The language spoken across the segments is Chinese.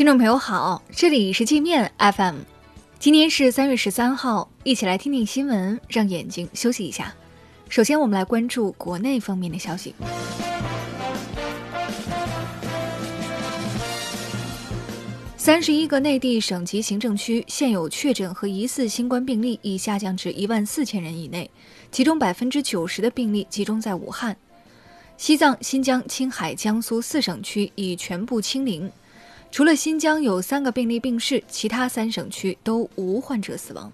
听众朋友好，这里是界面 FM，今天是三月十三号，一起来听听新闻，让眼睛休息一下。首先，我们来关注国内方面的消息。三十一个内地省级行政区现有确诊和疑似新冠病例已下降至一万四千人以内，其中百分之九十的病例集中在武汉。西藏、新疆、青海、江苏四省区已全部清零。除了新疆有三个病例病逝，其他三省区都无患者死亡。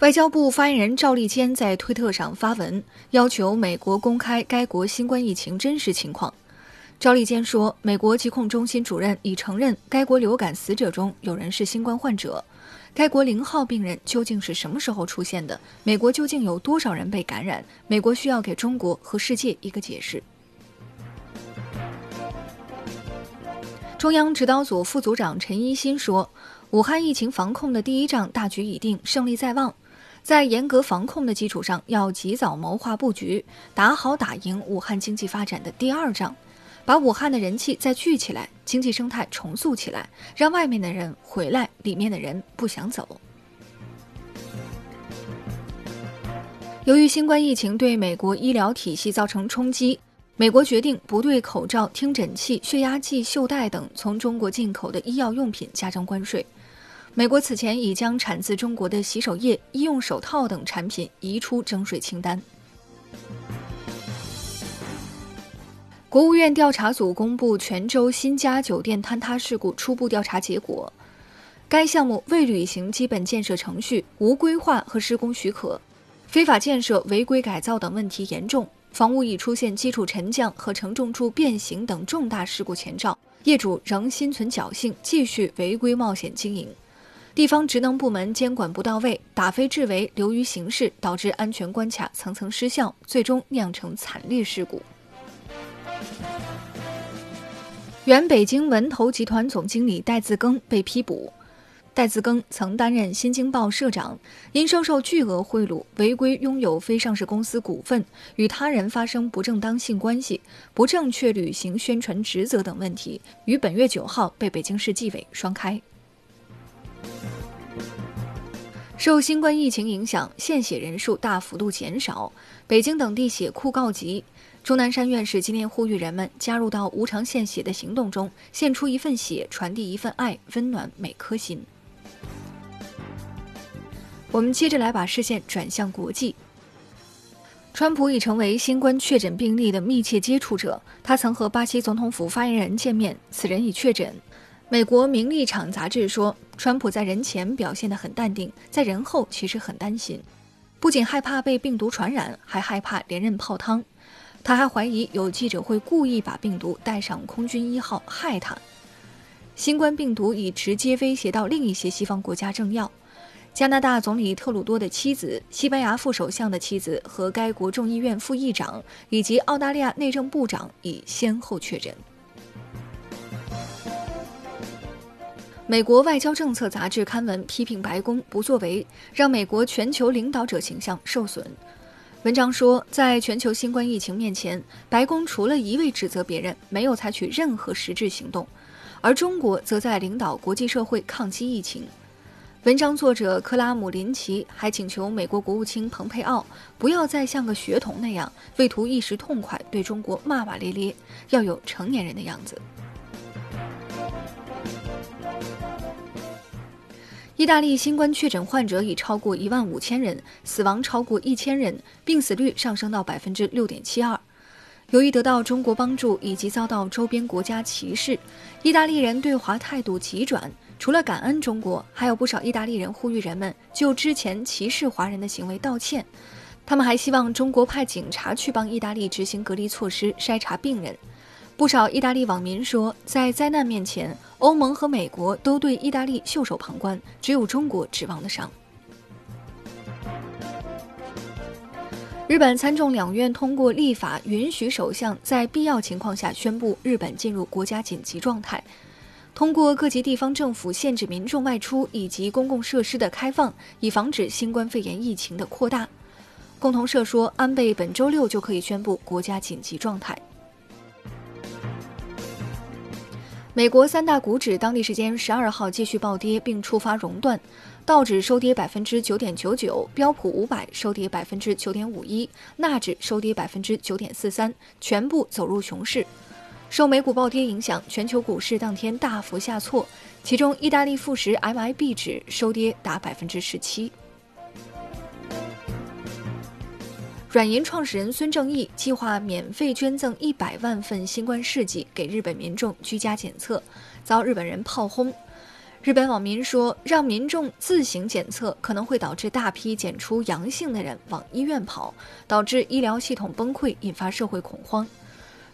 外交部发言人赵立坚在推特上发文，要求美国公开该国新冠疫情真实情况。赵立坚说，美国疾控中心主任已承认该国流感死者中有人是新冠患者。该国零号病人究竟是什么时候出现的？美国究竟有多少人被感染？美国需要给中国和世界一个解释。中央指导组副组长陈一新说：“武汉疫情防控的第一仗大局已定，胜利在望。在严格防控的基础上，要及早谋划布局，打好打赢武汉经济发展的第二仗，把武汉的人气再聚起来，经济生态重塑起来，让外面的人回来，里面的人不想走。”由于新冠疫情对美国医疗体系造成冲击。美国决定不对口罩、听诊器、血压计、袖带等从中国进口的医药用品加征关税。美国此前已将产自中国的洗手液、医用手套等产品移出征税清单。国务院调查组公布泉州新家酒店坍塌事故初步调查结果，该项目未履行基本建设程序、无规划和施工许可、非法建设、违规改造等问题严重。房屋已出现基础沉降和承重柱变形等重大事故前兆，业主仍心存侥幸，继续违规冒险经营。地方职能部门监管不到位，打非治违，流于形式，导致安全关卡层层失效，最终酿成惨烈事故。原北京文投集团总经理戴自更被批捕。戴自更曾担任《新京报》社长，因收受巨额贿赂、违规拥有非上市公司股份、与他人发生不正当性关系、不正确履行宣传职责等问题，于本月九号被北京市纪委双开。受新冠疫情影响，献血人数大幅度减少，北京等地血库告急。钟南山院士今天呼吁人们加入到无偿献血的行动中，献出一份血，传递一份爱，温暖每颗心。我们接着来把视线转向国际。川普已成为新冠确诊病例的密切接触者，他曾和巴西总统府发言人见面，此人已确诊。美国《名利场》杂志说，川普在人前表现得很淡定，在人后其实很担心，不仅害怕被病毒传染，还害怕连任泡汤。他还怀疑有记者会故意把病毒带上空军一号害他。新冠病毒已直接威胁到另一些西方国家政要。加拿大总理特鲁多的妻子、西班牙副首相的妻子和该国众议院副议长，以及澳大利亚内政部长已先后确诊。美国外交政策杂志刊文批评白宫不作为，让美国全球领导者形象受损。文章说，在全球新冠疫情面前，白宫除了一味指责别人，没有采取任何实质行动，而中国则在领导国际社会抗击疫情。文章作者克拉姆林奇还请求美国国务卿蓬佩奥不要再像个学童那样为图一时痛快对中国骂骂咧咧，要有成年人的样子。意大利新冠确诊患者已超过一万五千人，死亡超过一千人，病死率上升到百分之六点七二。由于得到中国帮助以及遭到周边国家歧视，意大利人对华态度急转。除了感恩中国，还有不少意大利人呼吁人们就之前歧视华人的行为道歉。他们还希望中国派警察去帮意大利执行隔离措施、筛查病人。不少意大利网民说，在灾难面前，欧盟和美国都对意大利袖手旁观，只有中国指望得上。日本参众两院通过立法，允许首相在必要情况下宣布日本进入国家紧急状态。通过各级地方政府限制民众外出以及公共设施的开放，以防止新冠肺炎疫情的扩大。共同社说，安倍本周六就可以宣布国家紧急状态。美国三大股指当地时间十二号继续暴跌，并触发熔断，道指收跌百分之九点九九，标普五百收跌百分之九点五一，纳指收跌百分之九点四三，全部走入熊市。受美股暴跌影响，全球股市当天大幅下挫，其中意大利富时 MIB 指收跌达百分之十七。软银创始人孙正义计划免费捐赠一百万份新冠试剂给日本民众居家检测，遭日本人炮轰。日本网民说，让民众自行检测可能会导致大批检出阳性的人往医院跑，导致医疗系统崩溃，引发社会恐慌。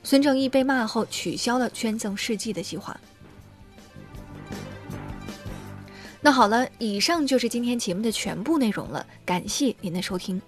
孙正义被骂后，取消了捐赠试剂的计划。那好了，以上就是今天节目的全部内容了，感谢您的收听。